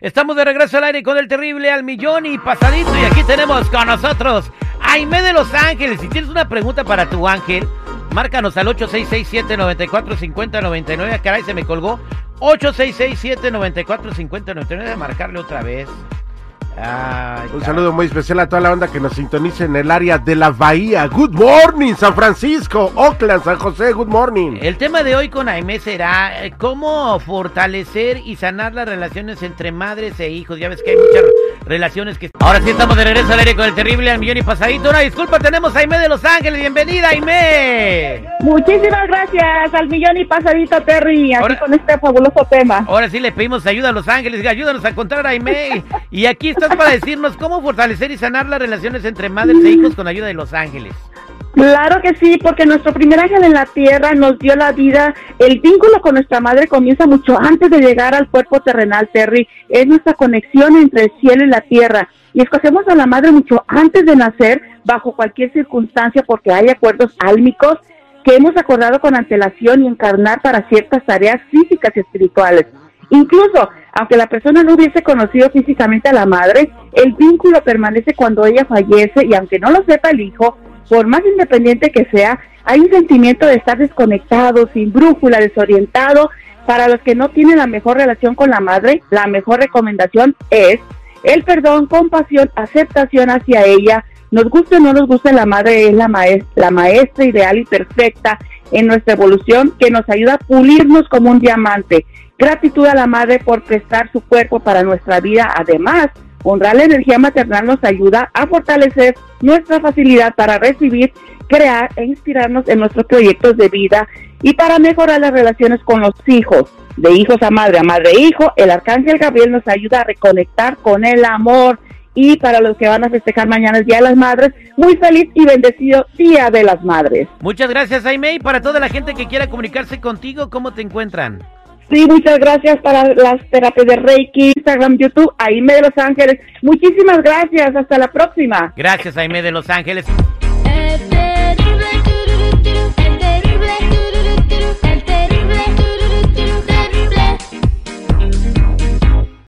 Estamos de regreso al aire con el terrible al millón y pasadito. Y aquí tenemos con nosotros Aime de Los Ángeles. Si tienes una pregunta para tu ángel, márcanos al 8667-945099. Ah, caray, se me colgó. 8667-945099. Marcarle otra vez. Un saludo muy especial a toda la banda que nos sintoniza en el área de la Bahía. Good morning, San Francisco, Oakland, San José, good morning. El tema de hoy con Aime será eh, cómo fortalecer y sanar las relaciones entre madres e hijos. Ya ves que hay muchas relaciones que... Ahora sí estamos de regreso al aire con el terrible al millón y pasadito. Una disculpa, tenemos a Aime de Los Ángeles. Bienvenida, Aime. Muchísimas gracias al millón y pasadito, Terry, aquí con este fabuloso tema. Ahora sí le pedimos ayuda a Los Ángeles. Ayúdanos a encontrar a Aime. y aquí estás para decirnos cómo fortalecer y sanar las relaciones entre madres e hijos con ayuda de Los Ángeles. Claro que sí, porque nuestro primer ángel en la tierra nos dio la vida. El vínculo con nuestra madre comienza mucho antes de llegar al cuerpo terrenal, Terry. Es nuestra conexión entre el cielo y la tierra. Y escogemos a la madre mucho antes de nacer, bajo cualquier circunstancia, porque hay acuerdos álmicos que hemos acordado con antelación y encarnar para ciertas tareas físicas y espirituales. Incluso, aunque la persona no hubiese conocido físicamente a la madre, el vínculo permanece cuando ella fallece y aunque no lo sepa el hijo, por más independiente que sea, hay un sentimiento de estar desconectado, sin brújula, desorientado. Para los que no tienen la mejor relación con la madre, la mejor recomendación es el perdón, compasión, aceptación hacia ella. Nos guste o no nos guste, la madre es la, la maestra ideal y perfecta en nuestra evolución que nos ayuda a pulirnos como un diamante. Gratitud a la madre por prestar su cuerpo para nuestra vida. Además, honrar la energía maternal nos ayuda a fortalecer nuestra facilidad para recibir, crear e inspirarnos en nuestros proyectos de vida y para mejorar las relaciones con los hijos. De hijos a madre, a madre e hijo, el arcángel Gabriel nos ayuda a reconectar con el amor. Y para los que van a festejar mañana el Día de las Madres, muy feliz y bendecido Día de las Madres. Muchas gracias, Jaime. Y para toda la gente que quiera comunicarse contigo, ¿cómo te encuentran? Sí, muchas gracias para las terapias de Reiki, Instagram, YouTube, Aime de Los Ángeles. Muchísimas gracias, hasta la próxima. Gracias, Aime de Los Ángeles.